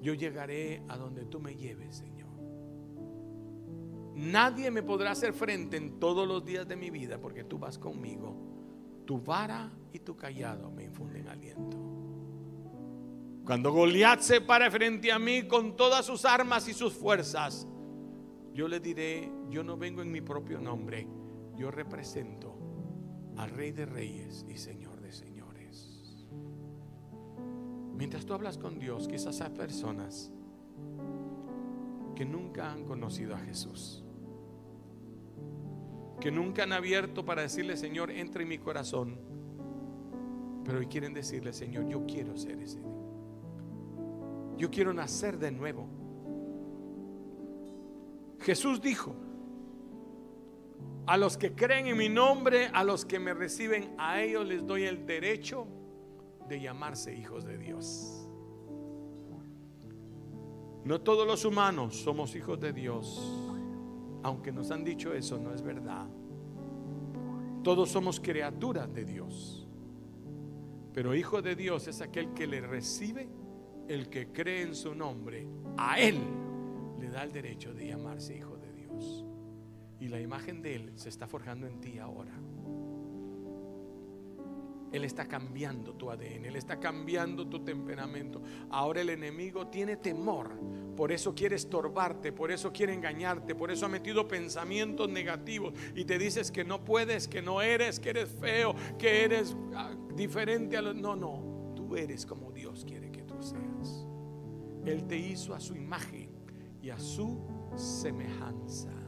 yo llegaré a donde tú me lleves, Señor. Nadie me podrá hacer frente en todos los días de mi vida porque tú vas conmigo. Tu vara y tu callado me infunden aliento. Cuando Goliat se pare frente a mí con todas sus armas y sus fuerzas, yo le diré, yo no vengo en mi propio nombre, yo represento al Rey de Reyes y Señor. Mientras tú hablas con Dios, quizás hay personas que nunca han conocido a Jesús. Que nunca han abierto para decirle, Señor, entra en mi corazón. Pero hoy quieren decirle, Señor, yo quiero ser ese. Yo quiero nacer de nuevo. Jesús dijo, a los que creen en mi nombre, a los que me reciben, a ellos les doy el derecho de llamarse hijos de Dios. No todos los humanos somos hijos de Dios. Aunque nos han dicho eso, no es verdad. Todos somos criaturas de Dios. Pero hijo de Dios es aquel que le recibe, el que cree en su nombre. A él le da el derecho de llamarse hijo de Dios. Y la imagen de él se está forjando en ti ahora. Él está cambiando tu ADN, Él está cambiando tu temperamento. Ahora el enemigo tiene temor, por eso quiere estorbarte, por eso quiere engañarte, por eso ha metido pensamientos negativos y te dices que no puedes, que no eres, que eres feo, que eres ah, diferente a los... No, no, tú eres como Dios quiere que tú seas. Él te hizo a su imagen y a su semejanza.